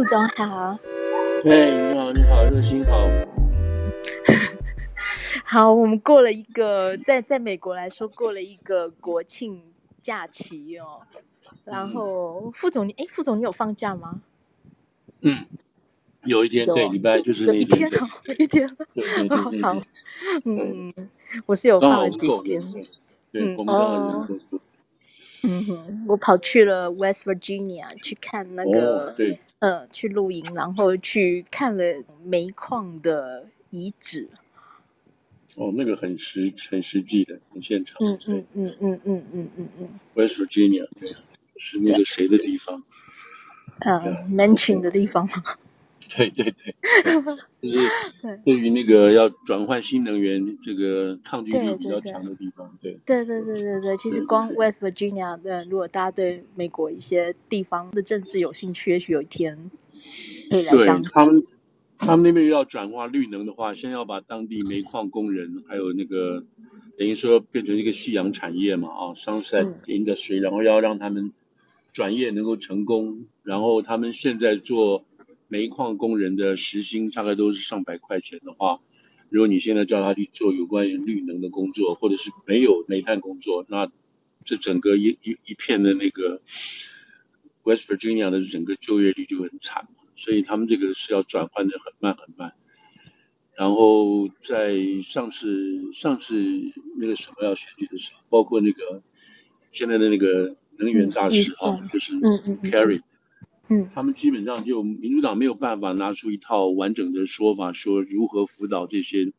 副总好。哎，你好，你好，热心好。好，我们过了一个在在美国来说过了一个国庆假期哦。然后副总，你哎，副总你有放假吗？嗯，有一天，对，礼拜就是那一天，好一天。好，嗯，我是有放了几天。嗯哦。嗯哼，我跑去了 West Virginia 去看那个，哦、对，呃，去露营，然后去看了煤矿的遗址。哦，那个很实很实际的，很现场。嗯嗯嗯嗯嗯嗯嗯嗯。West Virginia 对，是那个谁的地方？嗯，Manchin 的地方吗？对对对，就是对于那个要转换新能源这个抗拒力比较强的地方，对对对对对对，其实光 West Virginia 的，如果大家对美国一些地方的政治有兴趣，也许有一天可以来讲。对他们，他们那边要转化绿能的话，先要把当地煤矿工人还有那个等于说变成一个夕阳产业嘛啊，Sunset Industry，然后要让他们转业能够成功，然后他们现在做。煤矿工人的时薪大概都是上百块钱的话，如果你现在叫他去做有关于绿能的工作，或者是没有煤炭工作，那这整个一一一片的那个 West Virginia 的整个就业率就很惨，所以他们这个是要转换的很慢很慢。然后在上次上次那个什么要选举的时候，包括那个现在的那个能源大使啊、嗯，就是 Kerry。嗯，他们基本上就民主党没有办法拿出一套完整的说法，说如何辅导这些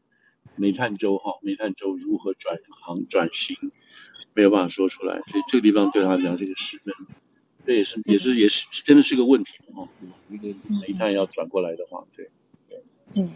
煤炭州哈，煤炭州如何转行转型，没有办法说出来，所以这个地方对他来讲这个十分，这也是也是也是真的是个问题哈，一个煤炭要转过来的话，对对，嗯，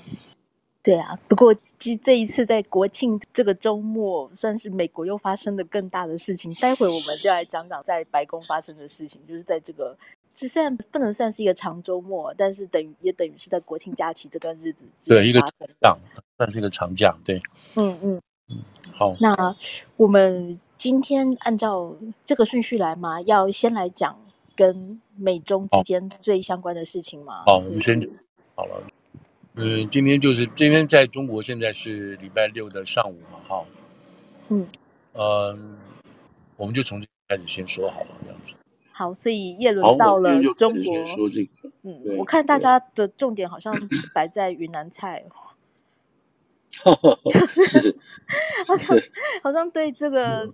对啊，不过这这一次在国庆这个周末，算是美国又发生的更大的事情，待会我们就来讲讲在白宫发生的事情，就是在这个。这虽然不能算是一个长周末，但是等于也等于是在国庆假期这段日子。对，一个长假，算是一个长假。对，嗯嗯嗯。好，那我们今天按照这个顺序来嘛，要先来讲跟美中之间最相关的事情嘛。好，我们先好了。嗯，今天就是今天在中国，现在是礼拜六的上午嘛，哈。嗯。嗯，我们就从这开始先说好了，这样子。好，所以叶伦到了中国。说这个、嗯，我看大家的重点好像摆在云南菜，就 是 好像好像对这个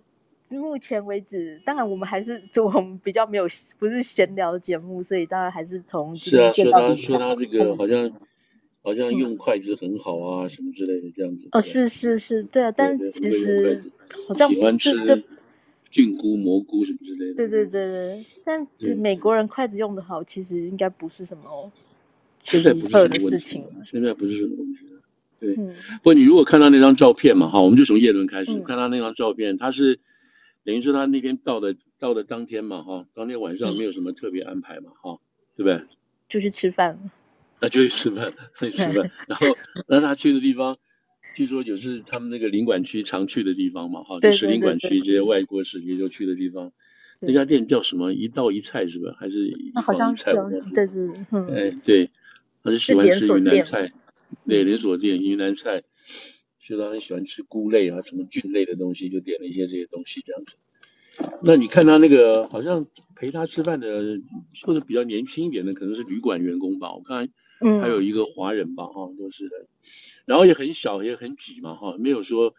目前为止，当然我们还是就我们比较没有不是闲聊的节目，所以当然还是从是啊，说他说他这个好像好像用筷子很好啊，什么之类的这样子。哦，是是是，对啊，但其实好像喜欢吃。菌菇、蘑菇什么之类的。对对对对，但美国人筷子用的好，其实应该不是什么奇特的事情。现在不是什么问题了。对，嗯、不过你如果看到那张照片嘛，哈，我们就从叶伦开始、嗯、看他那张照片，他是等于说他那天到的到的当天嘛，哈，当天晚上没有什么特别安排嘛，哈、嗯，对不对？就去吃饭。那 就去吃饭，去吃饭，然后让他去的地方。据说就是他们那个领馆区常去的地方嘛，哈，就是领馆区这些外国使节就去的地方。那家店叫什么？一道一菜是吧？还是一道一菜？好像是，对对对。哎，对，他是喜欢吃云南菜，对，连锁店云南菜，所以他很喜欢吃菇类啊，什么菌类的东西，就点了一些这些东西这样子。那你看他那个好像陪他吃饭的，或者比较年轻一点的，可能是旅馆员工吧。我看还有一个华人吧，哈，都是的。然后也很小，也很挤嘛，哈，没有说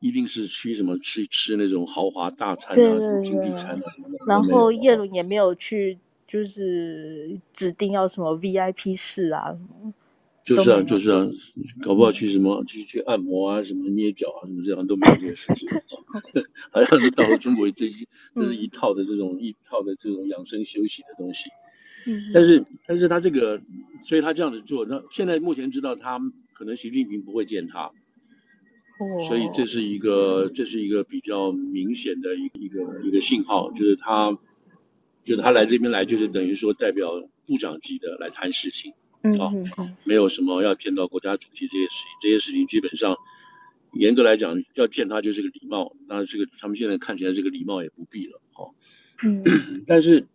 一定是去什么吃吃那种豪华大餐啊，对对对什么经济餐啊。然后叶伦也没有去，就是指定要什么 VIP 室啊。就是啊，就是啊，搞不好去什么去去按摩啊，什么捏脚啊，什么这样都没有这些事情。好像是到了中国这是一套的这种一套的这种养生休息的东西。嗯。但是但是他这个，所以他这样子做，那现在目前知道他。可能习近平不会见他，所以这是一个这是一个比较明显的一个一个一个信号，就是他就是他来这边来就是等于说代表部长级的来谈事情，啊，没有什么要见到国家主席这些事情，这些事情基本上严格来讲要见他就是个礼貌，那这个他们现在看起来这个礼貌也不必了，哈，嗯，但是。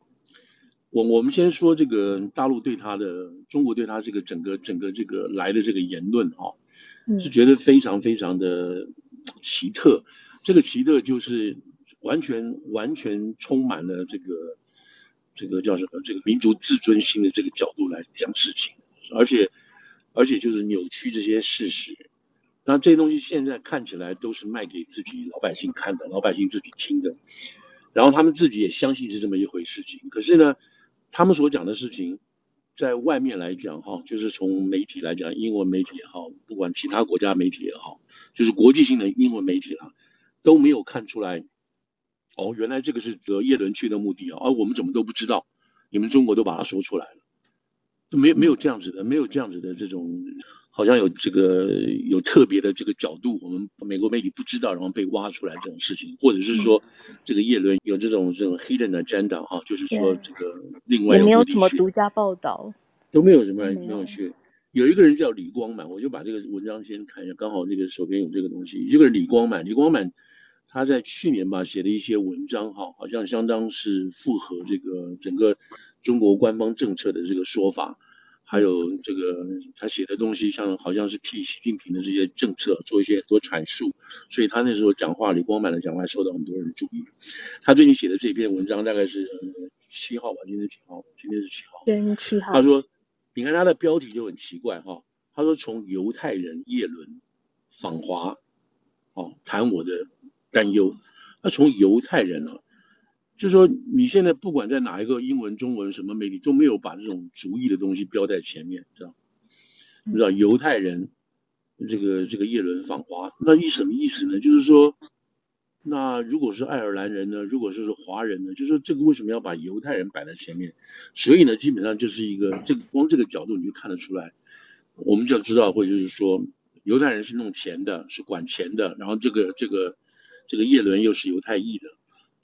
我我们先说这个大陆对他的，中国对他这个整个整个这个来的这个言论哈、哦，是觉得非常非常的奇特。这个奇特就是完全完全充满了这个这个叫什么这个民族自尊心的这个角度来讲事情，而且而且就是扭曲这些事实。那这些东西现在看起来都是卖给自己老百姓看的，老百姓自己听的，然后他们自己也相信是这么一回事情。可是呢，他们所讲的事情，在外面来讲哈，就是从媒体来讲，英文媒体也好，不管其他国家媒体也好，就是国际性的英文媒体啊，都没有看出来。哦，原来这个是这叶伦去的目的啊，而我们怎么都不知道？你们中国都把它说出来了，都没有没有这样子的，没有这样子的这种。好像有这个有特别的这个角度，我们美国媒体不知道，然后被挖出来这种事情，或者是说这个叶伦有这种这种 hidden agenda 哈，就是说这个另外也没有什么独家报道，都没有什么没有去。有一个人叫李光满，我就把这个文章先看一下，刚好那个手边有这个东西。这个李光满，李光满他在去年吧写的一些文章哈，好像相当是符合这个整个中国官方政策的这个说法。还有这个他写的东西，像好像是替习近平的这些政策做一些很多阐述，所以他那时候讲话，李光满的讲话受到很多人注意。他最近写的这篇文章大概是七号吧，今天是几号？今天是七号。今天七号。他说，你看他的标题就很奇怪哈，他说从犹太人叶伦访华，哦，谈我的担忧。那从犹太人呢、啊？就是说，你现在不管在哪一个英文、中文什么媒体，都没有把这种族裔的东西标在前面，知道？你知道犹太人这个这个叶伦访华，那意什么意思呢？就是说，那如果是爱尔兰人呢？如果说是华人呢？就是说这个为什么要把犹太人摆在前面？所以呢，基本上就是一个这个光这个角度你就看得出来，我们就要知道，或者就是说，犹太人是弄钱的，是管钱的，然后这个这个这个叶伦又是犹太裔的。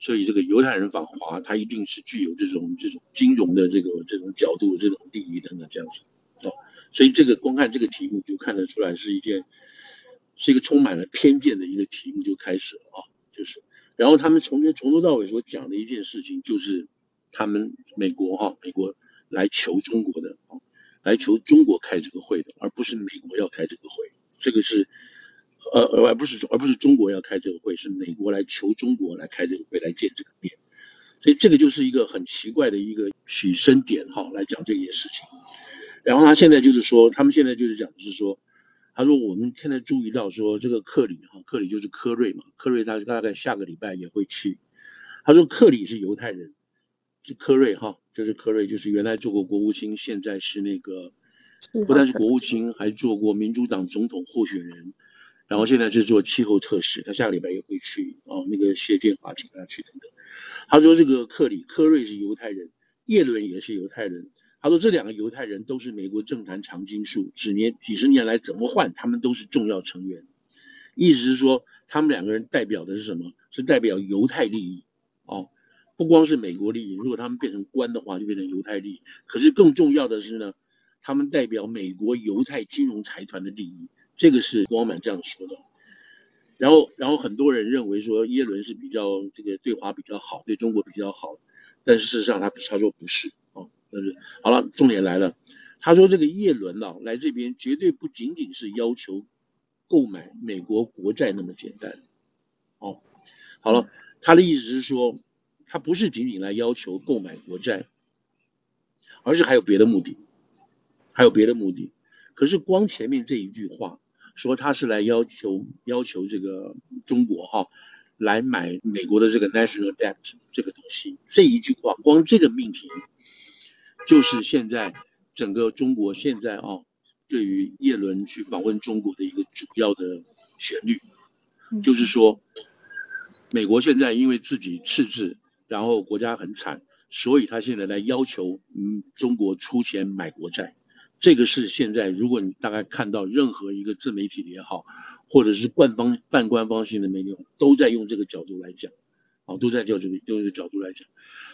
所以这个犹太人访华，他一定是具有这种这种金融的这个这种角度、这种利益等等这样子，哦，所以这个光看这个题目就看得出来是一件是一个充满了偏见的一个题目就开始了啊，就是，然后他们从从头到尾所讲的一件事情就是他们美国哈美国来求中国的啊，来求中国开这个会的，而不是美国要开这个会，这个是。呃，而不是而不是中国要开这个会，是美国来求中国来开这个会来见这个面，所以这个就是一个很奇怪的一个起身点哈，来讲这件事情。然后他现在就是说，他们现在就是讲的是说，他说我们现在注意到说这个克里哈，克里就是科瑞嘛，科瑞他大概下个礼拜也会去。他说克里是犹太人，是科瑞哈，就是科瑞，就是原来做过国务卿，现在是那个不但是国务卿，还做过民主党总统候选人。然后现在是做气候测试，他下个礼拜也会去哦。那个谢建华请他去等等。他说这个克里科瑞是犹太人，叶伦也是犹太人。他说这两个犹太人都是美国政坛常青树，几年几十年来怎么换，他们都是重要成员。意思是说，他们两个人代表的是什么？是代表犹太利益哦，不光是美国利益。如果他们变成官的话，就变成犹太利益。可是更重要的是呢，他们代表美国犹太金融财团的利益。这个是光满这样说的，然后，然后很多人认为说耶伦是比较这个对华比较好，对中国比较好，但是事实上他他说不是哦，但是好了，重点来了，他说这个耶伦啊来这边绝对不仅仅是要求购买美国国债那么简单，哦，好了，他的意思是说他不是仅仅来要求购买国债，而是还有别的目的，还有别的目的，可是光前面这一句话。说他是来要求要求这个中国哈，来买美国的这个 national debt 这个东西，这一句话光这个命题，就是现在整个中国现在啊，对于耶伦去访问中国的一个主要的旋律，就是说，美国现在因为自己赤字，然后国家很惨，所以他现在来要求嗯中国出钱买国债。这个是现在，如果你大概看到任何一个自媒体也好，或者是官方半官方性的媒体，都在用这个角度来讲，啊，都在用这个用这个角度来讲，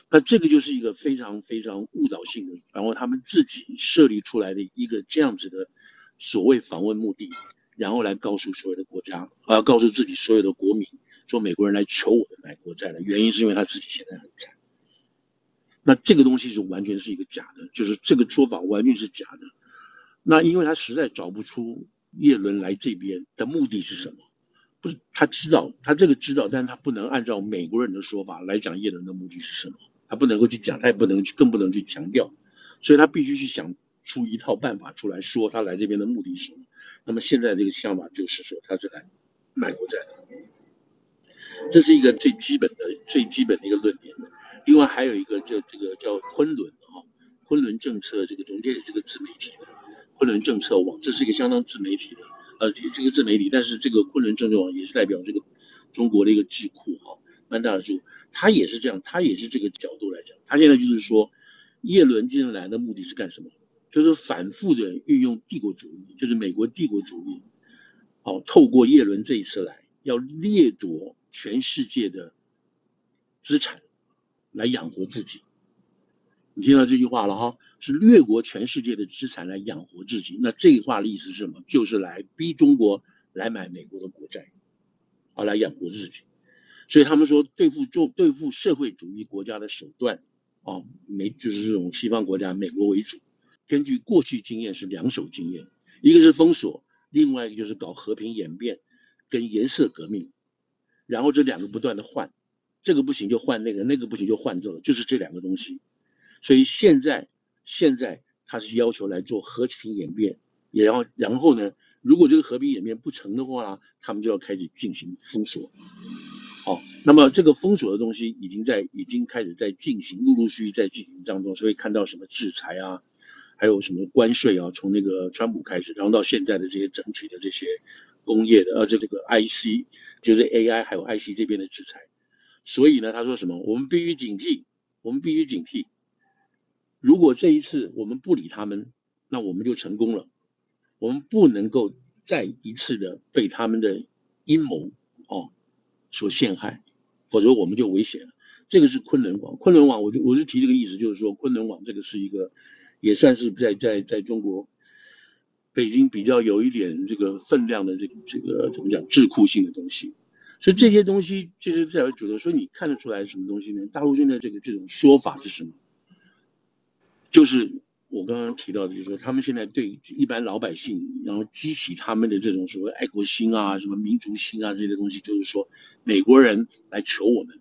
那这个就是一个非常非常误导性的，然后他们自己设立出来的一个这样子的所谓访问目的，然后来告诉所有的国家，啊，告诉自己所有的国民，说美国人来求我们买国债的原因是因为他自己现在很惨。那这个东西是完全是一个假的，就是这个说法完全是假的。那因为他实在找不出叶伦来这边的目的是什么，不是他知道，他这个知道，但是他不能按照美国人的说法来讲叶伦的目的是什么，他不能够去讲，他也不能去，更不能去强调，所以他必须去想出一套办法出来说他来这边的目的是什么。那么现在这个想法就是说他是来买国债的，这是一个最基本的、最基本的一个论点。另外还有一个叫这个叫昆仑啊，昆仑政策这个中间也是个自媒体的昆仑政策网，这是一个相当自媒体的，呃，这个自媒体，但是这个昆仑政策网也是代表这个中国的一个智库哈，蛮大的智库，他也是这样，他也是这个角度来讲，他现在就是说，叶伦今天来的目的是干什么？就是反复的运用帝国主义，就是美国帝国主义，哦，透过叶伦这一次来，要掠夺全世界的资产。来养活自己，你听到这句话了哈？是掠夺全世界的资产来养活自己。那这句话的意思是什么？就是来逼中国来买美国的国债，啊，来养活自己。所以他们说，对付做对付社会主义国家的手段，啊，美就是这种西方国家，美国为主。根据过去经验是两手经验，一个是封锁，另外一个就是搞和平演变跟颜色革命，然后这两个不断的换。这个不行就换那个，那个不行就换这个，就是这两个东西。所以现在现在他是要求来做和平演变，也要然后呢，如果这个和平演变不成的话呢，他们就要开始进行封锁。好，那么这个封锁的东西已经在已经开始在进行，陆陆续续在进行当中。所以看到什么制裁啊，还有什么关税啊，从那个川普开始，然后到现在的这些整体的这些工业的，呃，这这个 IC 就是 AI 还有 IC 这边的制裁。所以呢，他说什么？我们必须警惕，我们必须警惕。如果这一次我们不理他们，那我们就成功了。我们不能够再一次的被他们的阴谋哦所陷害，否则我们就危险了。这个是昆仑网，昆仑网，我就我是提这个意思，就是说昆仑网这个是一个，也算是在在在中国北京比较有一点这个分量的这个这个怎么讲智库性的东西。所以这些东西就是在我觉得说，你看得出来什么东西呢？大陆现在这个这种说法是什么？就是我刚刚提到的，就是说他们现在对一般老百姓，然后激起他们的这种所谓爱国心啊、什么民族心啊这些东西，就是说美国人来求我们，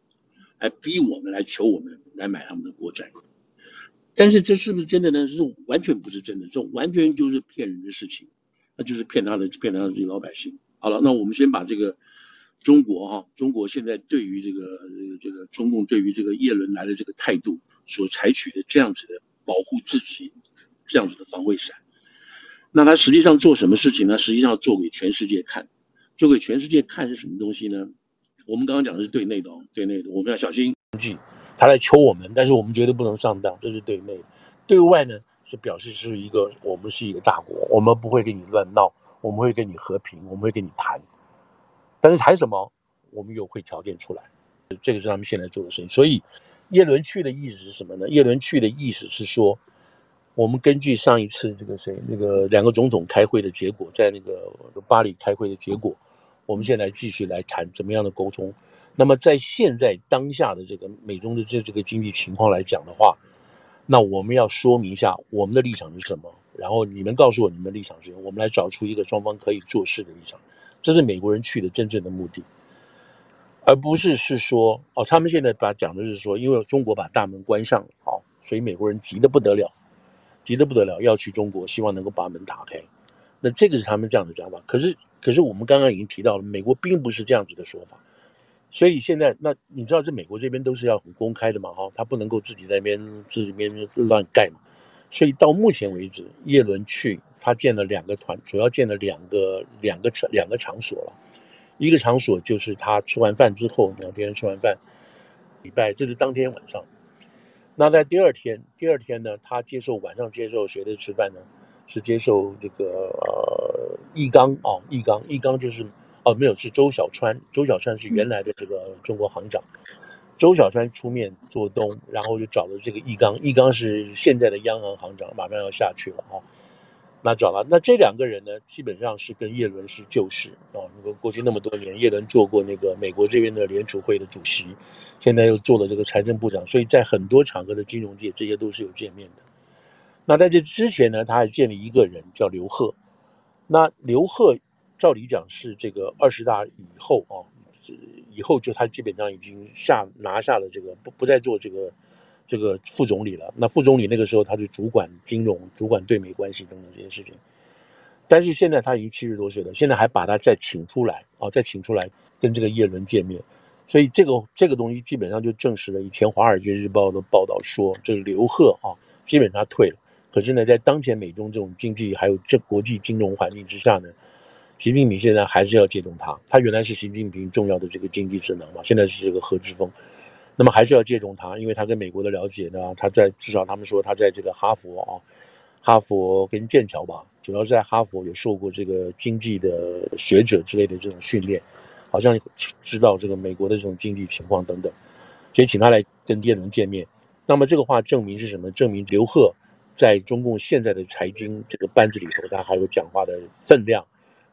来逼我们，来求我们来买他们的国债。但是这是不是真的呢？是完全不是真的，这完全就是骗人的事情，那就是骗他的骗他的这些老百姓。好了，那我们先把这个。中国哈，中国现在对于这个这个中共对于这个叶伦来的这个态度所采取的这样子的保护自己这样子的防卫伞，那他实际上做什么事情呢？实际上做给全世界看，做给全世界看是什么东西呢？我们刚刚讲的是对内的，对内的我们要小心。他来求我们，但是我们绝对不能上当，这是对内的。对外呢是表示是一个我们是一个大国，我们不会跟你乱闹，我们会跟你和平，我们会跟你谈。但是谈什么，我们又会条件出来，这个是他们现在做的事情。所以，叶伦去的意思是什么呢？叶伦去的意思是说，我们根据上一次这个谁那个两个总统开会的结果，在那个巴黎开会的结果，我们现在继续来谈怎么样的沟通。那么在现在当下的这个美中的这这个经济情况来讲的话，那我们要说明一下我们的立场是什么，然后你们告诉我你们的立场是什么，我们来找出一个双方可以做事的立场。这是美国人去的真正的目的，而不是是说哦，他们现在把讲的是说，因为中国把大门关上了，哦，所以美国人急得不得了，急得不得了，要去中国，希望能够把门打开。那这个是他们这样的讲法。可是，可是我们刚刚已经提到了，美国并不是这样子的说法。所以现在，那你知道，这美国这边都是要很公开的嘛，哈、他不能够自己在那边自己那边乱盖嘛。所以到目前为止，叶伦去他建了两个团，主要建了两个两个场两个场所了。一个场所就是他吃完饭之后，两天吃完饭，礼拜这是当天晚上。那在第二天，第二天呢，他接受晚上接受谁的吃饭呢？是接受这个呃易纲啊，易纲易纲就是哦没有是周小川，周小川是原来的这个中国行长。周小川出面做东，然后就找了这个易纲，易纲是现在的央行行长，马上要下去了啊。那找了，那这两个人呢，基本上是跟叶伦是旧识啊。如果过去那么多年，叶伦做过那个美国这边的联储会的主席，现在又做了这个财政部长，所以在很多场合的金融界，这些都是有见面的。那在这之前呢，他还建立一个人叫刘鹤。那刘鹤照理讲是这个二十大以后啊，以后就他基本上已经下拿下了这个不不再做这个。这个副总理了，那副总理那个时候他就主管金融、主管对美关系等等这些事情，但是现在他已经七十多岁了，现在还把他再请出来啊，再请出来跟这个叶伦见面，所以这个这个东西基本上就证实了以前《华尔街日报》的报道说，这个刘鹤啊，基本上退了。可是呢，在当前美中这种经济还有这国际金融环境之下呢，习近平现在还是要借重他，他原来是习近平重要的这个经济智能嘛，现在是这个何志峰。那么还是要借重他，因为他跟美国的了解呢，他在至少他们说他在这个哈佛啊，哈佛跟剑桥吧，主要是在哈佛有受过这个经济的学者之类的这种训练，好像知道这个美国的这种经济情况等等，所以请他来跟叶伦见面。那么这个话证明是什么？证明刘鹤在中共现在的财经这个班子里头，他还有讲话的分量，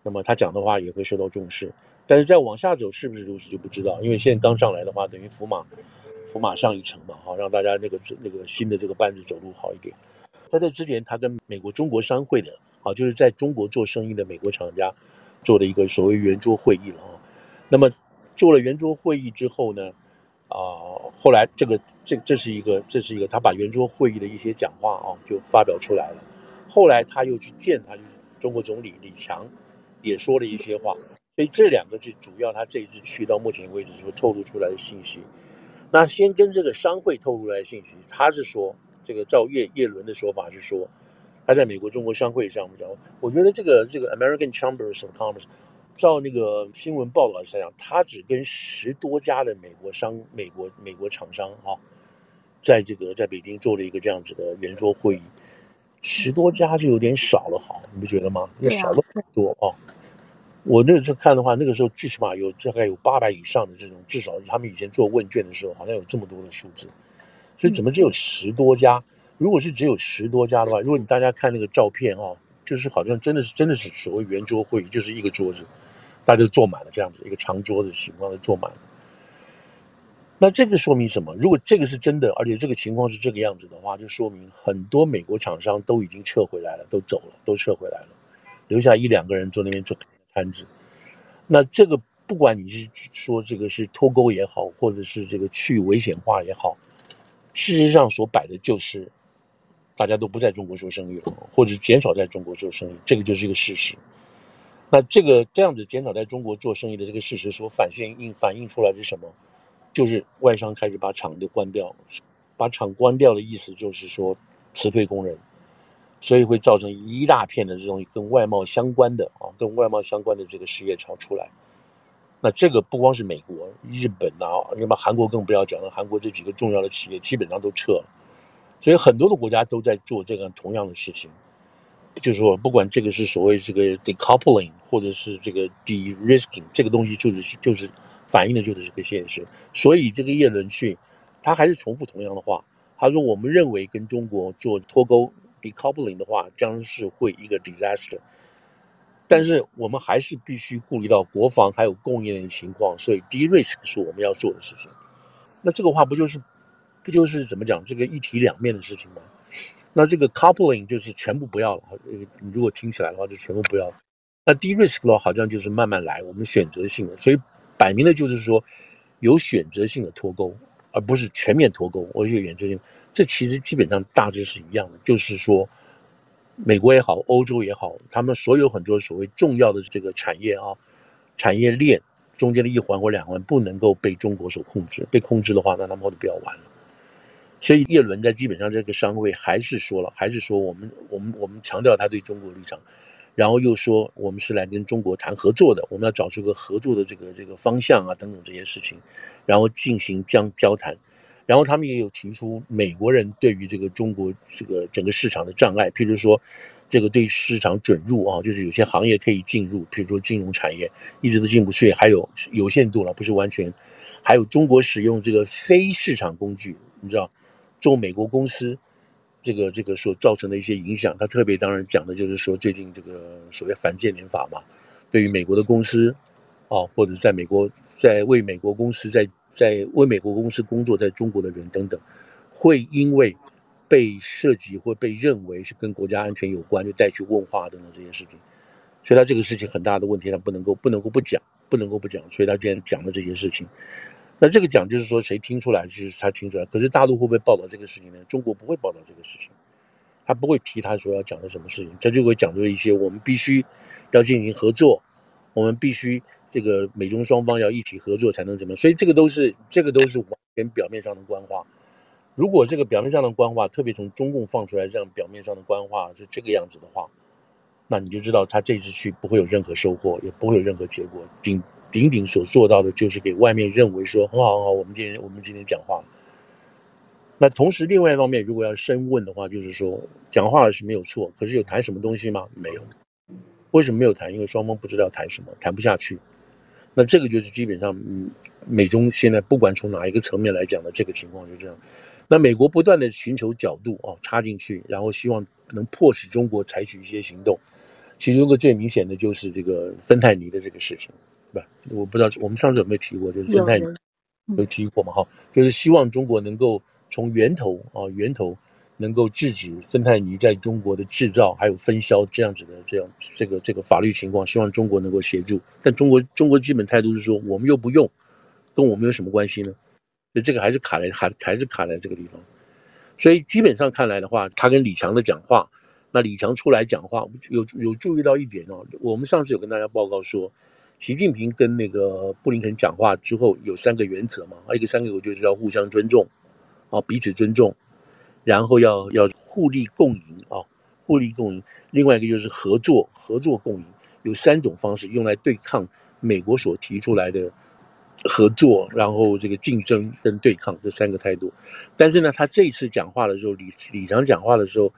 那么他讲的话也会受到重视。但是再往下走是不是如此就不知道，因为现在刚上来的话，等于福马，福马上一层嘛，好让大家那个那个新的这个班子走路好一点。在这之前，他跟美国中国商会的，啊，就是在中国做生意的美国厂家，做了一个所谓圆桌会议了啊。那么做了圆桌会议之后呢，啊，后来这个这这是一个这是一个他把圆桌会议的一些讲话啊就发表出来了。后来他又去见他就是中国总理李强，也说了一些话。所以这两个是主要，他这一次去到目前为止所透露出来的信息。那先跟这个商会透露来的信息，他是说，这个照叶叶伦的说法是说，他在美国中国商会上讲，我觉得这个这个 American Chambers of Commerce，照那个新闻报道来讲，他只跟十多家的美国商、美国美国厂商啊，在这个在北京做了一个这样子的圆桌会议，十多家就有点少了，好，你不觉得吗？那少了很多啊。我那个时候看的话，那个时候最起码有大概有八百以上的这种，至少他们以前做问卷的时候，好像有这么多的数字，所以怎么只有十多家？如果是只有十多家的话，如果你大家看那个照片哦，就是好像真的是真的是所谓圆桌会议，就是一个桌子，大家都坐满了这样子一个长桌子情况都坐满了。那这个说明什么？如果这个是真的，而且这个情况是这个样子的话，就说明很多美国厂商都已经撤回来了，都走了，都撤回来了，留下一两个人坐那边坐。摊子，那这个不管你是说这个是脱钩也好，或者是这个去危险化也好，事实上所摆的就是大家都不在中国做生意了，或者减少在中国做生意，这个就是一个事实。那这个这样子减少在中国做生意的这个事实所反现映反映出来是什么？就是外商开始把厂都关掉，把厂关掉的意思就是说辞退工人。所以会造成一大片的这种跟外贸相关的啊，跟外贸相关的这个失业潮出来。那这个不光是美国、日本啊，你把韩国更不要讲了，韩国这几个重要的企业基本上都撤了。所以很多的国家都在做这个同样的事情，就是说，不管这个是所谓这个 decoupling 或者是这个 de-risking，这个东西就是就是反映的就是这个现实。所以这个叶伦去，他还是重复同样的话，他说我们认为跟中国做脱钩。Decoupling 的话将是会一个 disaster，但是我们还是必须顾虑到国防还有供应链的情况，所以 d risk 是我们要做的事情。那这个话不就是不就是怎么讲这个一体两面的事情吗？那这个 coupling 就是全部不要了，你如果听起来的话就全部不要。那 d risk 的话好像就是慢慢来，我们选择性的，所以摆明了就是说有选择性的脱钩，而不是全面脱钩。我有研究。这其实基本上大致是一样的，就是说，美国也好，欧洲也好，他们所有很多所谓重要的这个产业啊，产业链中间的一环或两环不能够被中国所控制，被控制的话，那他们就不要玩了。所以叶伦在基本上这个商会还是说了，还是说我们我们我们强调他对中国立场，然后又说我们是来跟中国谈合作的，我们要找出个合作的这个这个方向啊等等这些事情，然后进行将交谈。然后他们也有提出美国人对于这个中国这个整个市场的障碍，譬如说这个对市场准入啊，就是有些行业可以进入，譬如说金融产业一直都进不去，还有有限度了，不是完全。还有中国使用这个非市场工具，你知道，做美国公司这个这个所造成的一些影响。他特别当然讲的就是说，最近这个所谓反间谍法嘛，对于美国的公司啊，或者在美国在为美国公司在在为美国公司工作在中国的人等等，会因为被涉及或被认为是跟国家安全有关，就带去问话等等这些事情。所以他这个事情很大的问题，他不能够不能够不讲，不能够不讲。所以他今天讲了这些事情。那这个讲就是说，谁听出来就是他听出来。可是大陆会不会报道这个事情呢？中国不会报道这个事情，他不会提他所要讲的什么事情，他就会讲出一些我们必须要进行合作，我们必须这个美中双方要一起合作才能怎么。所以这个都是这个都是完全表面上的官话。如果这个表面上的官话，特别从中共放出来这样表面上的官话是这个样子的话。那你就知道他这次去不会有任何收获，也不会有任何结果，顶顶顶所做到的就是给外面认为说很好很好，我们今天我们今天讲话。那同时另外一方面，如果要深问的话，就是说讲话是没有错，可是有谈什么东西吗？没有。为什么没有谈？因为双方不知道谈什么，谈不下去。那这个就是基本上，嗯，美中现在不管从哪一个层面来讲的这个情况就这样。那美国不断的寻求角度啊，插进去，然后希望能迫使中国采取一些行动。其中一个最明显的就是这个芬太尼的这个事情，我不知道我们上次有没有提过，就是芬太尼有提过嘛？哈，就是希望中国能够从源头啊源头能够制止芬太尼在中国的制造还有分销这样子的这样这个这个法律情况，希望中国能够协助。但中国中国基本态度是说，我们又不用，跟我们有什么关系呢？所以这个还是卡在还还是卡在这个地方。所以基本上看来的话，他跟李强的讲话。那李强出来讲话，有有注意到一点哦。我们上次有跟大家报告说，习近平跟那个布林肯讲话之后有三个原则嘛，还有一个三个我就是要互相尊重，啊，彼此尊重，然后要要互利共赢啊，互利共赢。另外一个就是合作，合作共赢，有三种方式用来对抗美国所提出来的合作，然后这个竞争跟对抗这三个态度。但是呢，他这次讲话的时候，李李强讲话的时候。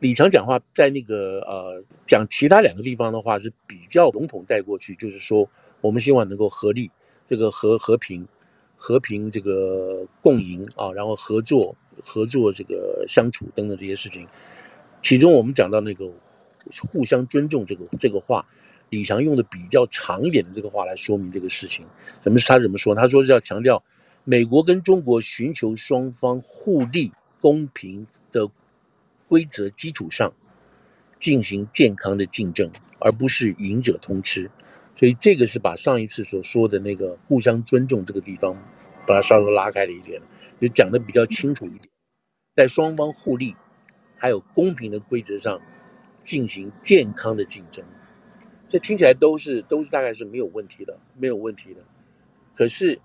李强讲话在那个呃讲其他两个地方的话是比较笼统带过去，就是说我们希望能够合力，这个和和平和平这个共赢啊，然后合作合作这个相处等等这些事情。其中我们讲到那个互相尊重这个这个话，李强用的比较长一点的这个话来说明这个事情。什么是他怎么说？他说是要强调美国跟中国寻求双方互利公平的。规则基础上进行健康的竞争，而不是赢者通吃。所以这个是把上一次所说的那个互相尊重这个地方，把它稍微拉开了一点，就讲得比较清楚一点，在双方互利还有公平的规则上进行健康的竞争。这听起来都是都是大概是没有问题的，没有问题的。可是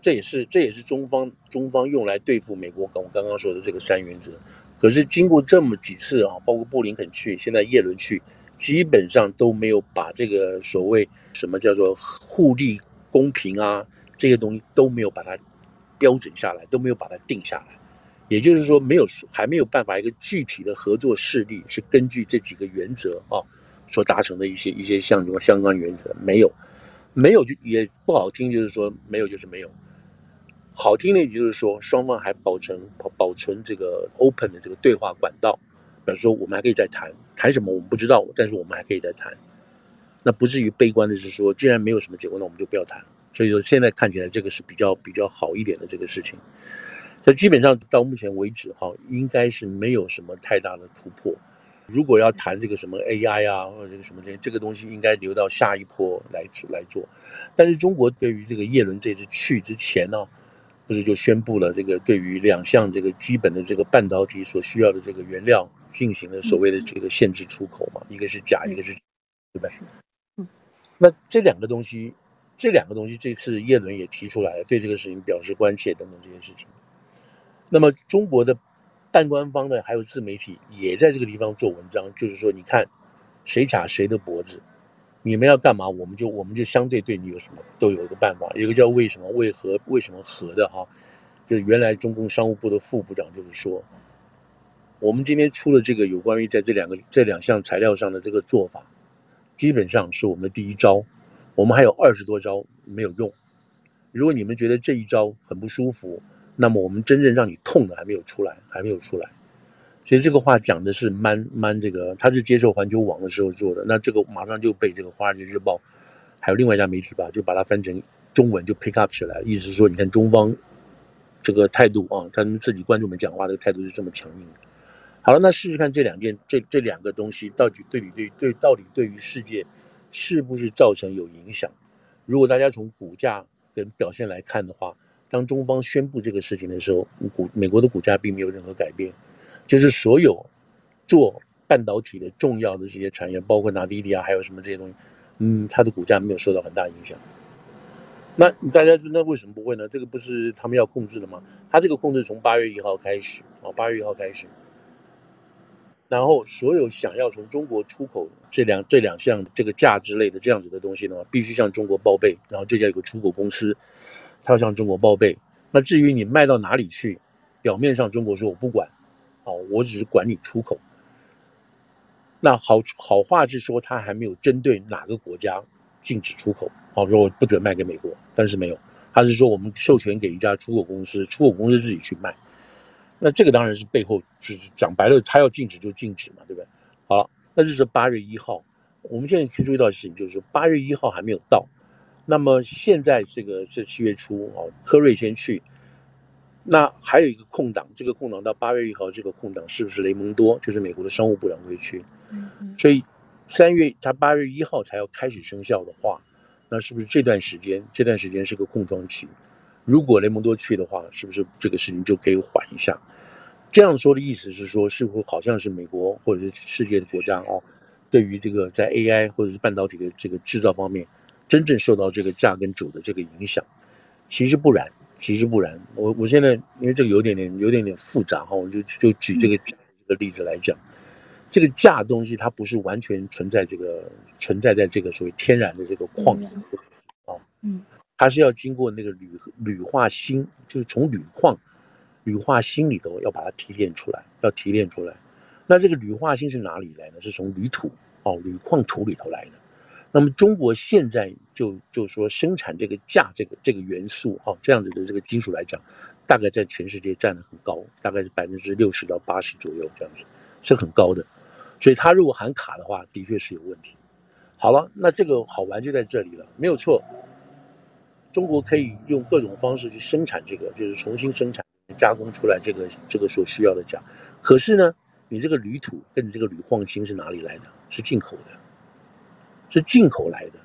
这也是这也是中方中方用来对付美国，跟我刚刚说的这个三原则。可是经过这么几次啊，包括布林肯去，现在耶伦去，基本上都没有把这个所谓什么叫做互利公平啊这些东西都没有把它标准下来，都没有把它定下来。也就是说，没有还没有办法一个具体的合作事例是根据这几个原则啊所达成的一些一些相相关原则，没有，没有就也不好听，就是说没有就是没有。好听的也就是说，双方还保存保保存这个 open 的这个对话管道，比如说我们还可以再谈谈什么我们不知道，但是我们还可以再谈。那不至于悲观的是说，既然没有什么结果，那我们就不要谈。所以说现在看起来这个是比较比较好一点的这个事情。这基本上到目前为止哈，应该是没有什么太大的突破。如果要谈这个什么 AI 啊，或者这个什么这这个东西，应该留到下一波来来做。但是中国对于这个叶伦这次去之前呢？不是就宣布了这个对于两项这个基本的这个半导体所需要的这个原料进行了所谓的这个限制出口嘛？一个是假，一个是，对吧？嗯，那这两个东西，这两个东西，这次叶伦也提出来了，对这个事情表示关切等等这些事情。那么中国的半官方的还有自媒体也在这个地方做文章，就是说，你看谁卡谁的脖子。你们要干嘛？我们就我们就相对对你有什么都有一个办法。一个叫为什么为何为什么和的哈，就原来中共商务部的副部长就是说，我们今天出了这个有关于在这两个这两项材料上的这个做法，基本上是我们的第一招，我们还有二十多招没有用。如果你们觉得这一招很不舒服，那么我们真正让你痛的还没有出来，还没有出来。所以这个话讲的是蛮蛮这个，他是接受环球网的时候做的，那这个马上就被这个华尔街日报还有另外一家媒体吧，就把它翻成中文就 pick up 起来，意思是说，你看中方这个态度啊，他们自己观众们讲话的态度是这么强硬。好了，那试试看这两件这这两个东西到底对你对对到底对于世界是不是造成有影响？如果大家从股价跟表现来看的话，当中方宣布这个事情的时候，股美国的股价并没有任何改变。就是所有做半导体的重要的这些产业，包括拿迪迪啊，还有什么这些东西，嗯，它的股价没有受到很大影响。那大家知道为什么不会呢？这个不是他们要控制的吗？它这个控制从八月一号开始啊，八月一号开始，然后所有想要从中国出口这两这两项这个价值类的这样子的东西的话，必须向中国报备，然后这家有个出口公司，他要向中国报备。那至于你卖到哪里去，表面上中国说我不管。哦，我只是管你出口。那好好话是说，他还没有针对哪个国家禁止出口。哦，说我不准卖给美国，但是没有，他是说我们授权给一家出口公司，出口公司自己去卖。那这个当然是背后就是讲白了，他要禁止就禁止嘛，对不对？好，那就是八月一号。我们现在可以注意到事情就是，八月一号还没有到。那么现在这个是七月初，哦，科瑞先去。那还有一个空档，这个空档到八月一号，这个空档是不是雷蒙多？就是美国的商务部长会去。所以三月他八月一号才要开始生效的话，那是不是这段时间？这段时间是个空窗期。如果雷蒙多去的话，是不是这个事情就可以缓一下？这样说的意思是说，是不是好像是美国或者是世界的国家哦，对于这个在 AI 或者是半导体的这个制造方面，真正受到这个价跟主的这个影响？其实不然。其实不然，我我现在因为这个有点点有点点复杂哈，我就就举这个这个例子来讲，这个价东西它不是完全存在这个存在在这个所谓天然的这个矿啊，嗯，它是要经过那个铝铝化锌，就是从铝矿铝化锌里头要把它提炼出来，要提炼出来。那这个铝化锌是哪里来的？是从铝土哦，铝矿土里头来的。那么中国现在就就说生产这个价这个这个元素啊，这样子的这个金属来讲，大概在全世界占的很高，大概是百分之六十到八十左右这样子，是很高的。所以它如果含卡的话，的确是有问题。好了，那这个好玩就在这里了，没有错。中国可以用各种方式去生产这个，就是重新生产加工出来这个这个所需要的价。可是呢，你这个铝土跟你这个铝矿芯是哪里来的？是进口的。是进口来的，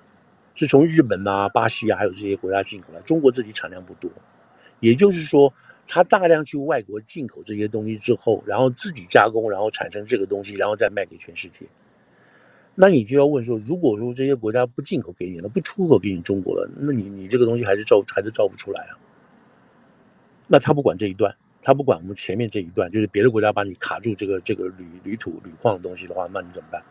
是从日本啊、巴西啊，还有这些国家进口来。中国自己产量不多，也就是说，他大量去外国进口这些东西之后，然后自己加工，然后产生这个东西，然后再卖给全世界。那你就要问说，如果说这些国家不进口给你了，不出口给你中国了，那你你这个东西还是造还是造不出来啊？那他不管这一段，他不管我们前面这一段，就是别的国家把你卡住这个这个铝铝土铝矿的东西的话，那你怎么办？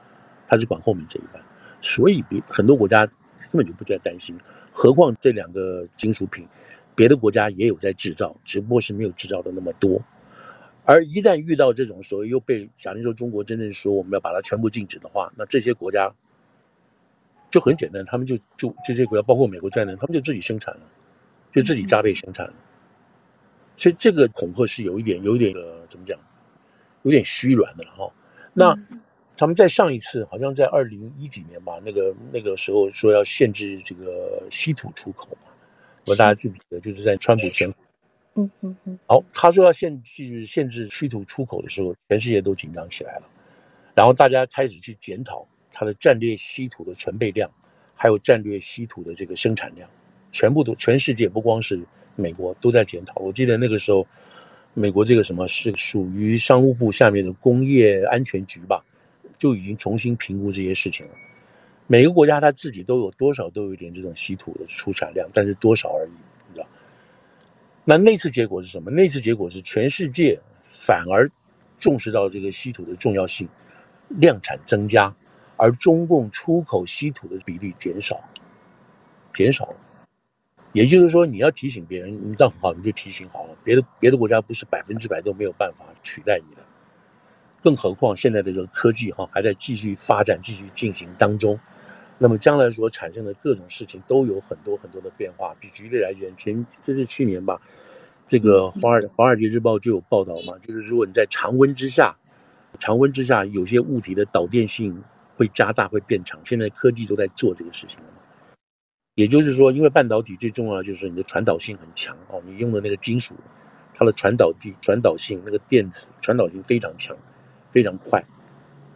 他是管后面这一段。所以，比很多国家根本就不再担心。何况这两个金属品，别的国家也有在制造，只不过是没有制造的那么多。而一旦遇到这种所谓又被假定说中国真正说我们要把它全部禁止的话，那这些国家就很简单，他们就就这些国家，包括美国在内，他们就自己生产了，就自己加倍生产了。所以这个恐吓是有一点，有一点呃，怎么讲，有点虚软的哈。那。他们在上一次好像在二零一几年吧，那个那个时候说要限制这个稀土出口嘛，我大家记不记得？就是在川普前，嗯嗯嗯。好，他说要限制限制稀土出口的时候，全世界都紧张起来了，然后大家开始去检讨它的战略稀土的存备量，还有战略稀土的这个生产量，全部都全世界不光是美国都在检讨。我记得那个时候，美国这个什么是属于商务部下面的工业安全局吧？就已经重新评估这些事情了。每个国家它自己都有多少都有一点这种稀土的出产量，但是多少而已，你知道？那那次结果是什么？那次结果是全世界反而重视到这个稀土的重要性，量产增加，而中共出口稀土的比例减少，减少了。也就是说，你要提醒别人，你倒很好，你就提醒好了。别的别的国家不是百分之百都没有办法取代你的。更何况现在的这个科技哈还在继续发展、继续进行当中，那么将来所产生的各种事情都有很多很多的变化。比举例来讲，前这是去年吧，这个华尔华尔街日报就有报道嘛，就是如果你在常温之下，常温之下，有些物体的导电性会加大，会变长。现在科技都在做这个事情。也就是说，因为半导体最重要的就是你的传导性很强哦，你用的那个金属，它的传导地传导性那个电子传导性非常强，非常快，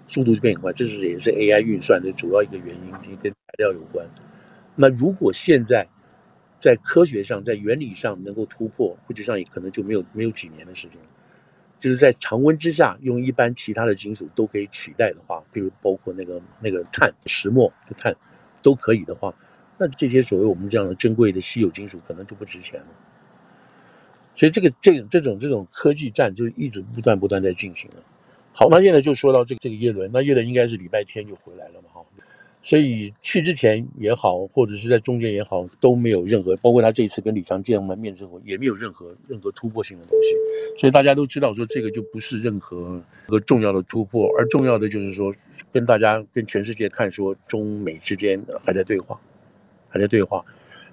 速度就变很快。这是也是 AI 运算的主要一个原因，跟材料有关。那如果现在在科学上、在原理上能够突破，或者上也可能就没有没有几年的时间。就是在常温之下，用一般其他的金属都可以取代的话，比如包括那个那个碳、石墨的碳，都可以的话，那这些所谓我们这样的珍贵的稀有金属可能就不值钱了。所以这个这这种这种科技战就一直不断不断在进行了。好，那现在就说到这个这个耶伦，那耶伦应该是礼拜天就回来了嘛，哈。所以去之前也好，或者是在中间也好，都没有任何，包括他这一次跟李强见完面之后，也没有任何任何突破性的东西。所以大家都知道说，这个就不是任何和重要的突破，而重要的就是说，跟大家跟全世界看说，中美之间还在对话，还在对话。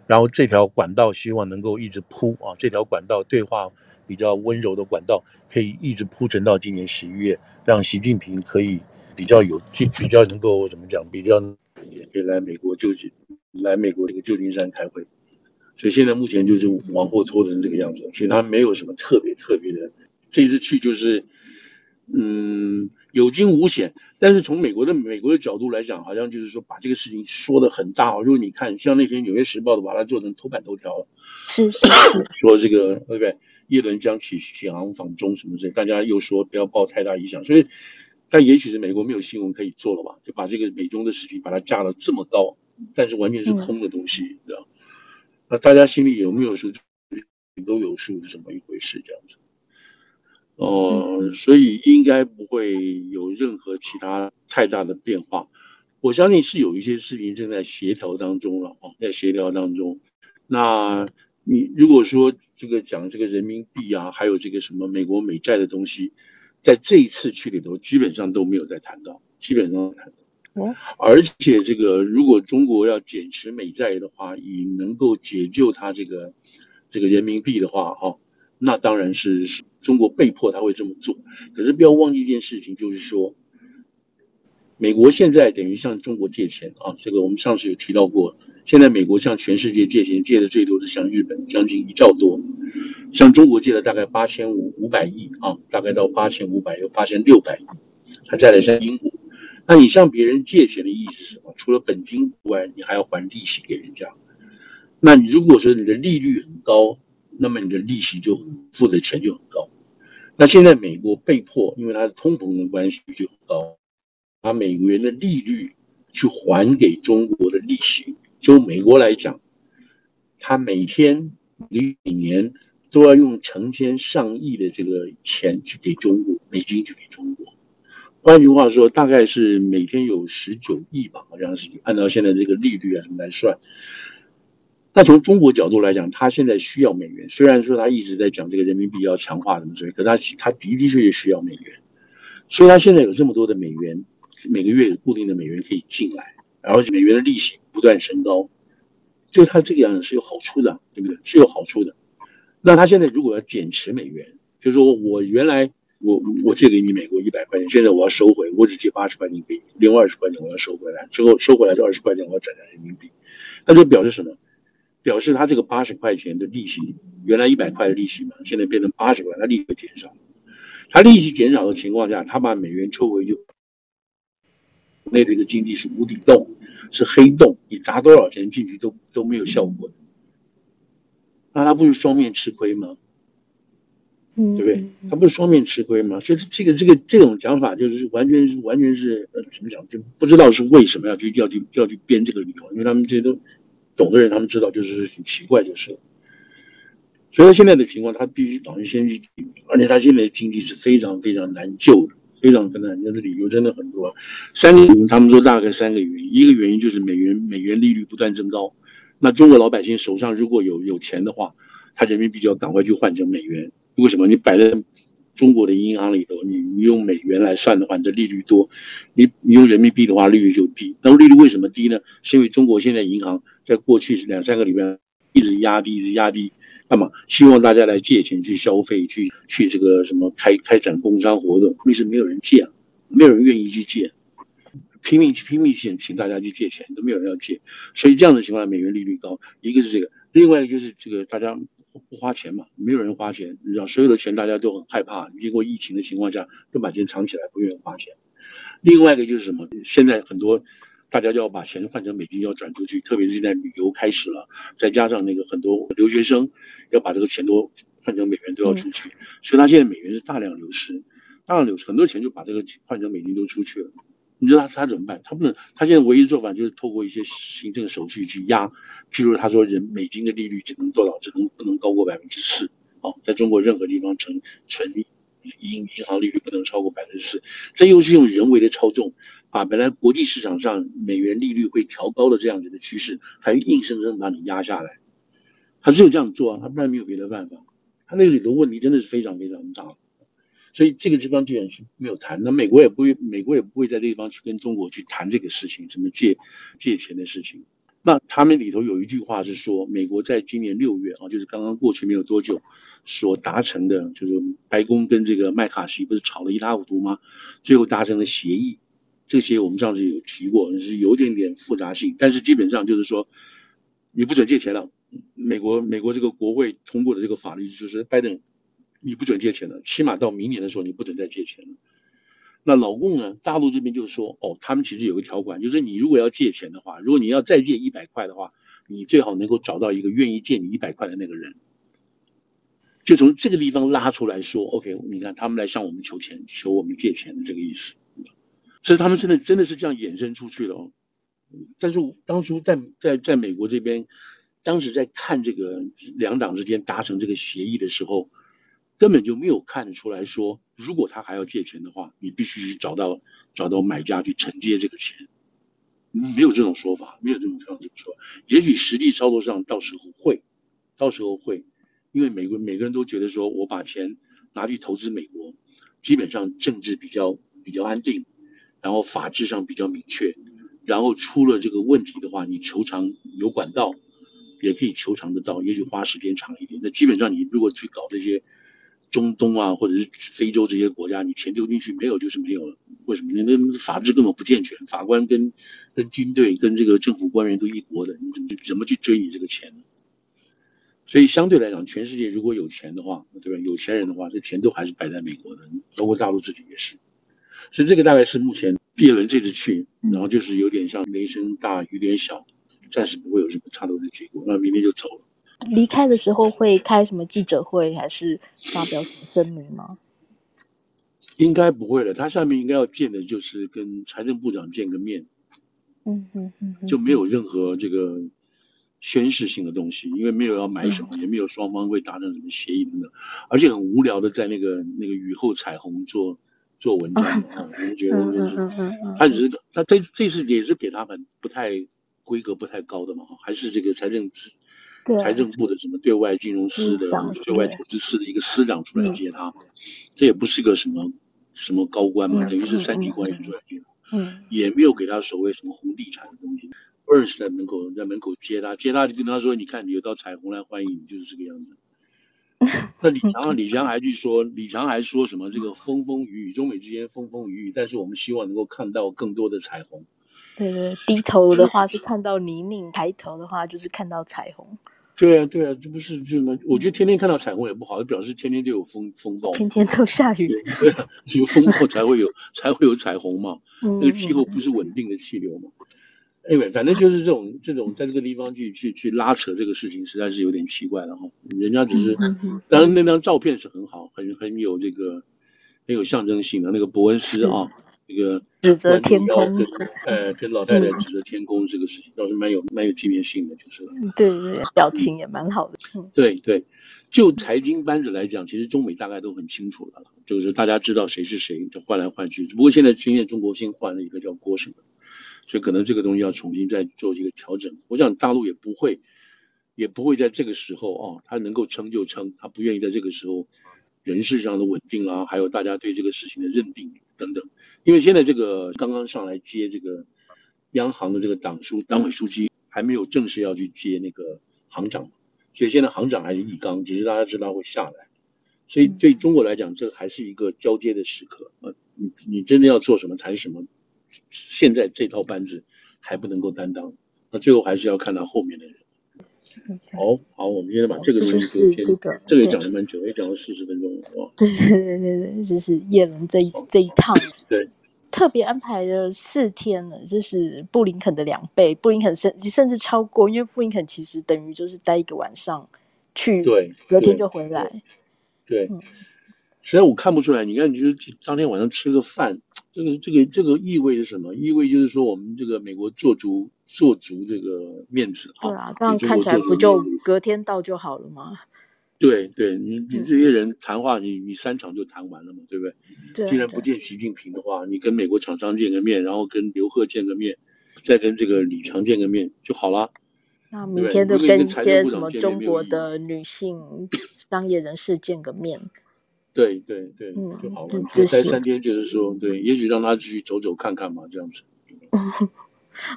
然后这条管道希望能够一直铺啊，这条管道对话比较温柔的管道，可以一直铺陈到今年十一月，让习近平可以。比较有劲，比较能够怎么讲？比较也可以来美国旧金，来美国这个旧金山开会。所以现在目前就是往后拖成这个样子。其实他没有什么特别特别的，这一次去就是，嗯，有惊无险。但是从美国的美国的角度来讲，好像就是说把这个事情说的很大。如果你看，像那天《纽约时报》都把它做成头版头条了，是是是，说这个对不对？叶伦将启启航访中什么之类，大家又说不要抱太大影响，所以。但也许是美国没有新闻可以做了吧，就把这个美中的事情把它架得这么高，但是完全是空的东西，嗯、知道？那大家心里有没有数？都有数是怎么一回事？这样子。哦、呃，所以应该不会有任何其他太大的变化。我相信是有一些事情正在协调当中了哦，在协调当中。那你如果说这个讲这个人民币啊，还有这个什么美国美债的东西。在这一次去里头，基本上都没有再谈到，基本上谈到。而且这个如果中国要减持美债的话，以能够解救它这个这个人民币的话，哈，那当然是中国被迫他会这么做。可是不要忘记一件事情，就是说，美国现在等于向中国借钱啊，这个我们上次有提到过。现在美国向全世界借钱，借的最多是向日本，将近一兆多。向中国借了大概八千五五百亿啊，大概到八千五百又八千六百亿，还再来向英国。那你向别人借钱的意思是什么？除了本金之外，你还要还利息给人家。那你如果说你的利率很高，那么你的利息就付的钱就很高。那现在美国被迫，因为它的通膨的关系就很高，把美元的利率去还给中国的利息。就美国来讲，他每天每年。都要用成千上亿的这个钱去给中国，美金去给中国。换句话说，大概是每天有十九亿吧，好像是按照现在这个利率啊什么来算。那从中国角度来讲，他现在需要美元，虽然说他一直在讲这个人民币要强化什么之类，可他他的的确确需要美元。所以他现在有这么多的美元，每个月有固定的美元可以进来，然后美元的利息不断升高，对他这个样子是有好处的，对不对？是有好处的。那他现在如果要减持美元，就是说我原来我我借给你美国一百块钱，现在我要收回，我只借八十块钱给你，另外二十块钱我要收回来，之后收回来这二十块钱我要转成人民币，那就表示什么？表示他这个八十块钱的利息，原来一百块的利息嘛，现在变成八十块，他利息减少。他利息减少的情况下，他把美元抽回就，那里的经济是无底洞，是黑洞，你砸多少钱进去都都没有效果的。那他不是双面吃亏吗？嗯，对不对？他不是双面吃亏吗？所以这个这个这种讲法就是完全是完全是呃怎么讲？就不知道是为什么要去要去要去编这个理由，因为他们这些都懂的人，他们知道就是很奇怪就是了。所以他现在的情况，他必须导致先去，而且他现在的经济是非常非常难救的，非常困难救的理由真的很多。三个，他们说大概三个原因，一个原因就是美元美元利率不断增高。那中国老百姓手上如果有有钱的话，他人民币就要赶快去换成美元。为什么？你摆在中国的银行里头，你你用美元来算的话，你的利率多；你你用人民币的话，利率就低。那利率为什么低呢？是因为中国现在银行在过去两三个礼拜一直压低，一直压低。那么希望大家来借钱去消费，去去这个什么开开展工商活动，为什么没有人借？没有人愿意去借，拼命去拼命请请大家去借钱，都没有人要借，所以这样的情况下，美元利率高，一个是这个，另外一个就是这个大家不花钱嘛，没有人花钱，你知道所有的钱大家都很害怕，经过疫情的情况下，都把钱藏起来，不愿意花钱。另外一个就是什么？现在很多。大家就要把钱换成美金，要转出去，特别是现在旅游开始了，再加上那个很多留学生要把这个钱都换成美元，都要出去，所以他现在美元是大量流失，大量流失，很多钱就把这个换成美金都出去了。你知道他他怎么办？他不能，他现在唯一做法就是透过一些行政手续去压，譬如他说人美金的利率只能做到，只能不能高过百分之四，哦，在中国任何地方存存银银行利率不能超过百分之四，这又是用人为的操纵。把本来国际市场上美元利率会调高的这样子的趋势，他硬生生把你压下来，他只有这样做啊，他不然没有别的办法。他那里的问题真的是非常非常大，所以这个地方既然是没有谈，那美国也不会，美国也不会在这地方去跟中国去谈这个事情，什么借借钱的事情。那他们里头有一句话是说，美国在今年六月啊，就是刚刚过去没有多久所达成的，就是白宫跟这个麦卡锡不是吵得一塌糊涂吗？最后达成了协议。这些我们上次有提过，是有点点复杂性，但是基本上就是说，你不准借钱了。美国美国这个国会通过的这个法律就是拜登，你不准借钱了，起码到明年的时候你不准再借钱了。那老共呢，大陆这边就说，哦，他们其实有个条款，就是你如果要借钱的话，如果你要再借一百块的话，你最好能够找到一个愿意借你一百块的那个人，就从这个地方拉出来说，OK，你看他们来向我们求钱，求我们借钱的这个意思。所以他们真的真的是这样衍生出去的哦，但是当初在在在美国这边，当时在看这个两党之间达成这个协议的时候，根本就没有看出来说，如果他还要借钱的话，你必须找到找到买家去承接这个钱，没有这种说法，没有这种这样这么说。也许实际操作上到时候会，到时候会，因为美国每个人都觉得说我把钱拿去投资美国，基本上政治比较比较安定。然后法制上比较明确，然后出了这个问题的话，你求偿有管道，也可以求偿得到，也许花时间长一点。那基本上你如果去搞这些中东啊，或者是非洲这些国家，你钱丢进去没有就是没有了。为什么？那法制根本不健全，法官跟跟军队跟这个政府官员都一国的，你怎么怎么去追你这个钱呢？所以相对来讲，全世界如果有钱的话，对吧？有钱人的话，这钱都还是摆在美国的，包括大陆自己也是。所以这个大概是目前叶伦这次去，然后就是有点像雷声大雨点小，暂时不会有什么差多的结果，那明天就走了。离开的时候会开什么记者会，还是发表什么声明吗？应该不会的，他下面应该要见的就是跟财政部长见个面。嗯嗯嗯，就没有任何这个宣示性的东西，因为没有要买什么，嗯、也没有双方会达成什么协议等等，而且很无聊的在那个那个雨后彩虹做。做文章啊，我们觉得就是他只是他这这次也是给他们不太规格不太高的嘛，还是这个财政财政部的什么对外金融司的对外投资司的一个司长出来接他，这也不是个什么什么高官嘛，等于是三级官员出来接他，嗯，也没有给他所谓什么红地毯的东西，二是在门口在门口接他，接他就跟他说，你看你有道彩虹来欢迎你，就是这个样子。那李强，李强还去说，李强还说什么这个风风雨雨，中美之间风风雨雨，但是我们希望能够看到更多的彩虹。对对，低头的话是看到泥泞，抬头的话就是看到彩虹。对啊对啊，这不是就吗？我觉得天天看到彩虹也不好，就表示天天都有风风暴，天天都下雨。对啊，有风暴才会有 才会有彩虹嘛，那个气候不是稳定的气流嘛。因为反正就是这种这种在这个地方去去去拉扯这个事情，实在是有点奇怪了哈。人家只是，当然那张照片是很好，很很有这个很有象征性的。那个伯恩斯啊，那个指责天空，呃，跟老太太指责天空这个事情倒是蛮有蛮有纪念性的，就是了。对对对，表情也蛮好的。对对，就财经班子来讲，其实中美大概都很清楚了，就是大家知道谁是谁，就换来换去。只不过现在现在中国新换了一个叫郭什么。所以可能这个东西要重新再做一个调整。我想大陆也不会，也不会在这个时候啊，他能够撑就撑，他不愿意在这个时候人事上的稳定啊，还有大家对这个事情的认定等等。因为现在这个刚刚上来接这个央行的这个党书党委书记还没有正式要去接那个行长，所以现在行长还是易纲，只是大家知道会下来。所以对中国来讲，这还是一个交接的时刻啊。你你真的要做什么谈什么，现在这套班子还不能够担当，那最后还是要看到后面的人。好好，我们现在把这个东西先，这个这个也讲了蛮久，也讲了四十分钟，哇！对对对对对，就是叶伦这一这一趟，对，特别安排了四天呢，就是布林肯的两倍，布林肯甚甚至超过，因为布林肯其实等于就是待一个晚上去，对，隔天就回来，对。实在我看不出来，你看，你就是当天晚上吃个饭，这个这个这个意味着什么？意味就是说，我们这个美国做足做足这个面子啊。对啊，这样看起来不就隔天到就好了吗？对对，你你这些人谈话，你你三场就谈完了嘛，对不对？对。既然不见习近平的话，你跟美国厂商见个面，然后跟刘鹤见个面，再跟这个李强见个面就好了。那明天就跟一些什么中国的女性 商业人士见个面。对对对，就好了。再待三天，就是说，对，也许让他去走走看看嘛，这样子。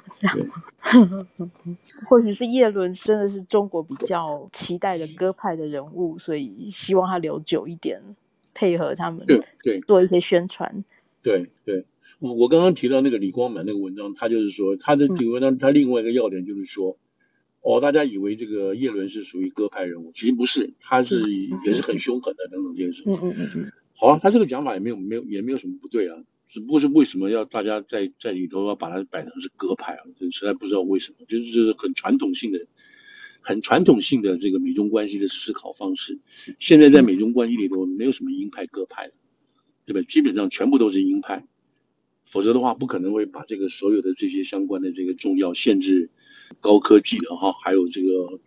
这样，或许是叶伦真的是中国比较期待的歌派的人物，所以希望他留久一点，配合他们，对对，做一些宣传。对对，我我刚刚提到那个李光满那个文章，他就是说他的这个文章，他另外一个要点就是说。哦，大家以为这个叶伦是属于鸽派人物，其实不是，他是也是很凶狠的等等这件事。嗯嗯嗯嗯。好啊，他这个讲法也没有没有也没有什么不对啊，只不过是为什么要大家在在里头要把它摆成是鸽派啊？就实在不知道为什么，就是就是很传统性的、很传统性的这个美中关系的思考方式。现在在美中关系里头没有什么鹰派鸽派，对吧？基本上全部都是鹰派，否则的话不可能会把这个所有的这些相关的这个重要限制。高科技的哈，还有这个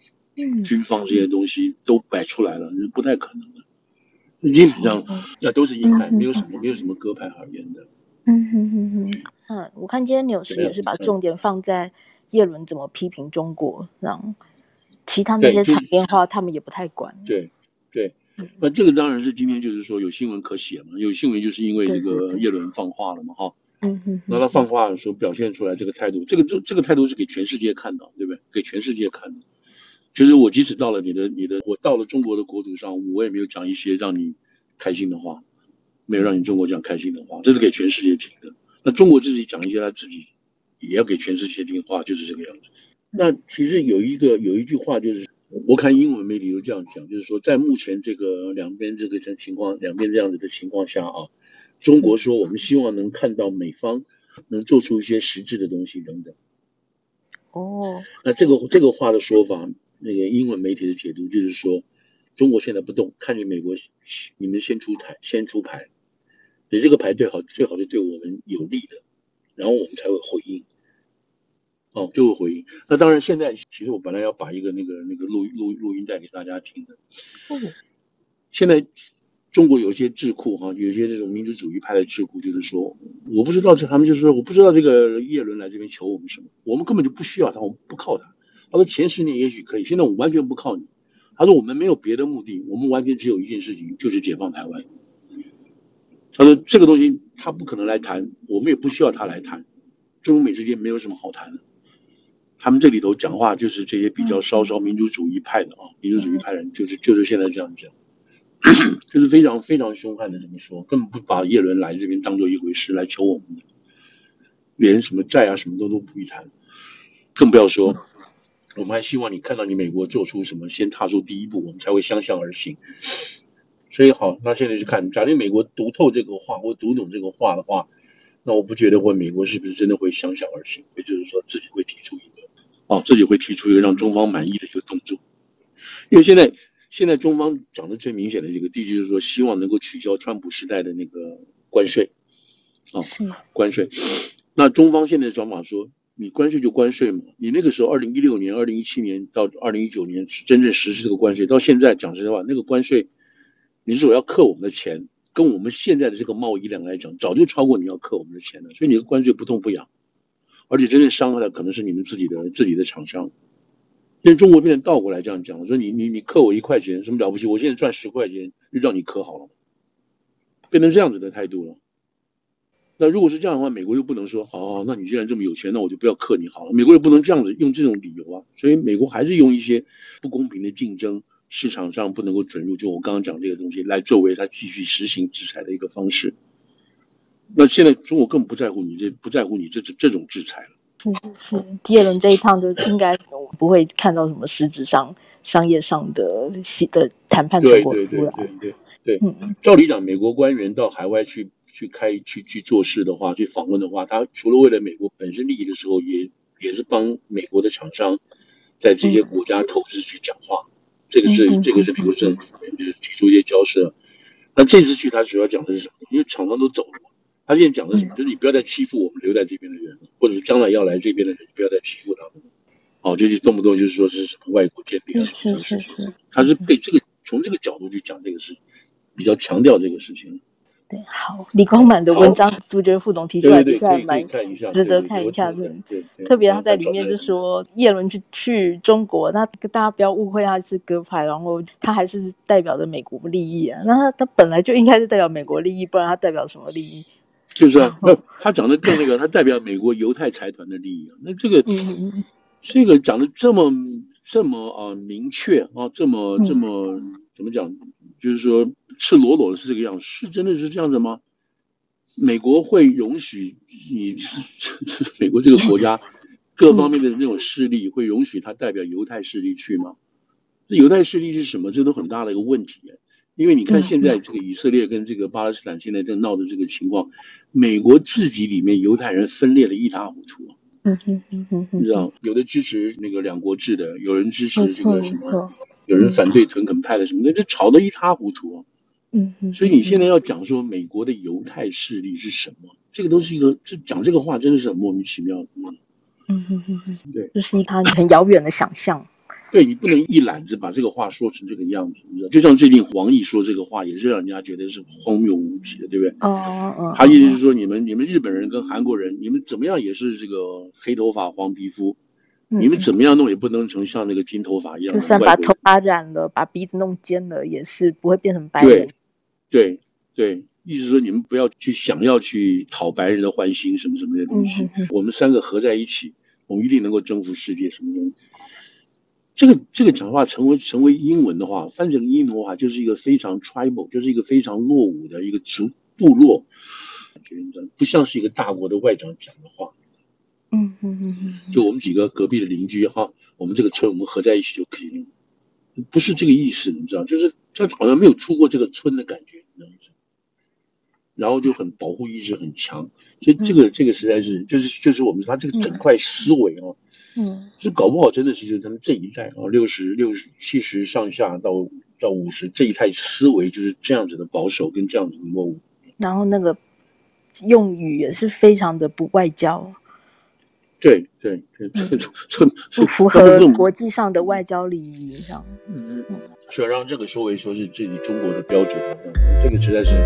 军方这些东西都摆出来了，是不太可能的。基本上那都是鹰派，没有什么没有什么鸽派而言的。嗯哼哼哼，嗯，我看今天纽时也是把重点放在叶伦怎么批评中国，让其他那些场面话他们也不太管。对对，那这个当然是今天就是说有新闻可写嘛，有新闻就是因为这个叶伦放话了嘛，哈。嗯哼，那他放话的时候表现出来这个态度，这个这这个态度是给全世界看的，对不对？给全世界看的。其实我即使到了你的你的，我到了中国的国土上，我也没有讲一些让你开心的话，没有让你中国讲开心的话，这是给全世界听的。那中国自己讲一些他自己也要给全世界听话，就是这个样子。那其实有一个有一句话就是，我看英文媒体都这样讲，就是说在目前这个两边这个情况，两边这样子的情况下啊。中国说，我们希望能看到美方能做出一些实质的东西等等。哦，那这个这个话的说法，那个英文媒体的解读就是说，中国现在不动，看你美国你们先出台，先出牌，你这个牌最好最好是对我们有利的，然后我们才会回应。哦，就会回应。那当然，现在其实我本来要把一个那个那个录录录音带给大家听的。哦，现在。中国有一些智库哈，有一些这种民族主义派的智库，就是说，我不知道这他们就是说，我不知道这个叶伦来这边求我们什么，我们根本就不需要他，我们不靠他。他说前十年也许可以，现在我们完全不靠你。他说我们没有别的目的，我们完全只有一件事情，就是解放台湾。他说这个东西他不可能来谈，我们也不需要他来谈。中美之间没有什么好谈的。他们这里头讲话就是这些比较稍稍民族主义派的啊，民族主义派人就是就是现在这样讲。就是非常非常凶悍的这么说，根本不把叶伦来这边当做一回事来求我们的，连什么债啊什么都都不必谈，更不要说，我们还希望你看到你美国做出什么，先踏出第一步，我们才会相向而行。所以好，那现在去看，假定美国读透这个话或读懂这个话的话，那我不觉得会美国是不是真的会相向而行，也就是说自己会提出一个，哦，自己会提出一个让中方满意的一个动作，因为现在。现在中方讲的最明显的这个，第一就是说，希望能够取消川普时代的那个关税，啊，关税。那中方现在的讲法说，你关税就关税嘛，你那个时候二零一六年、二零一七年到二零一九年真正实施这个关税，到现在讲实在话，那个关税，你说要扣我们的钱，跟我们现在的这个贸易量来讲，早就超过你要扣我们的钱了，所以你的关税不痛不痒，而且真正伤害的可能是你们自己的自己的厂商。因为中国变成倒过来这样讲，我说你你你扣我一块钱，什么了不起？我现在赚十块钱，就让你扣好了，变成这样子的态度了。那如果是这样的话，美国又不能说，好，好，那你既然这么有钱，那我就不要克你好了。美国又不能这样子用这种理由啊，所以美国还是用一些不公平的竞争，市场上不能够准入，就我刚刚讲这个东西来作为他继续实行制裁的一个方式。那现在中国更不在乎你这不在乎你这这这种制裁了。是是，第二轮这一趟就应该不会看到什么实质上商业上的的谈判成果出来。对对对对对，对。嗯，照理讲，美国官员到海外去去开去去做事的话，去访问的话，他除了为了美国本身利益的时候，也也是帮美国的厂商在这些国家投资去讲话。嗯、这个是、嗯、这个是美国政府就是提出一些交涉。那这次去，他主要讲的是什么？因为厂商都走了。他现在讲的是什么？就是你不要再欺负我们留在这边的人，或者是将来要来这边的人，不要再欺负他们。哦，就是动不动就是说是什么外国间谍啊，是是是。他是被这个从这个角度去讲这个事，比较强调这个事情。对，好，李光满的文章，朱觉副总提出来，就还蛮值得看一下。对，特别他在里面就说，叶伦去去中国，那大家不要误会他是鸽派，然后他还是代表着美国利益啊。那他他本来就应该是代表美国利益，不然他代表什么利益？就是啊，那他讲的更那个，他代表美国犹太财团的利益啊。那这个，这个讲的这么这么啊明确啊，这么这么怎么讲？就是说赤裸裸的是这个样子，是真的是这样子吗？美国会容许你，美国这个国家各方面的那种势力会容许他代表犹太势力去吗？这犹太势力是什么？这都很大的一个问题。因为你看现在这个以色列跟这个巴勒斯坦现在正闹的这个情况，美国自己里面犹太人分裂的一塌糊涂。嗯嗯嗯嗯，你知道，有的支持那个两国制的，有人支持这个什么，有人反对屯垦派的什么的，这吵得一塌糊涂。嗯嗯，所以你现在要讲说美国的犹太势力是什么，这个都是一个，这讲这个话真的是很莫名其妙的。嗯嗯嗯嗯，对，就是一个很遥远的想象。对，你不能一揽子把这个话说成这个样子，你知道？就像最近黄奕说这个话，也是让人家觉得是荒谬无比的，对不对？哦哦。他意思是说，你们你们日本人跟韩国人，你们怎么样也是这个黑头发黄皮肤，你们怎么样弄也不能成像那个金头发一样。就算把头发染了，把鼻子弄尖了，也是不会变成白人。对对对，意思是说你们不要去想要去讨白人的欢心，什么什么的东西。我们三个合在一起，我们一定能够征服世界，什么东西。这个这个讲话成为成为英文的话，翻成英文的话，就是一个非常 tribal，就是一个非常落伍的一个族部落，不像是一个大国的外长讲的话。嗯嗯嗯嗯。就我们几个隔壁的邻居哈，我们这个村我们合在一起就可以了，不是这个意思，你知道？就是他好像没有出过这个村的感觉，你知道吗？然后就很保护意识很强，所以这个这个实在是就是就是我们他这个整块思维啊。嗯，这搞不好真的是就是他们这一代啊，六十六十七十上下到到五十这一代思维就是这样子的保守跟这样子的落伍。然后那个用语也是非常的不外交。对对对，这这不符合国际上的外交礼仪上。嗯嗯嗯，需要让这个说为说是这里中国的标准，这个实在是。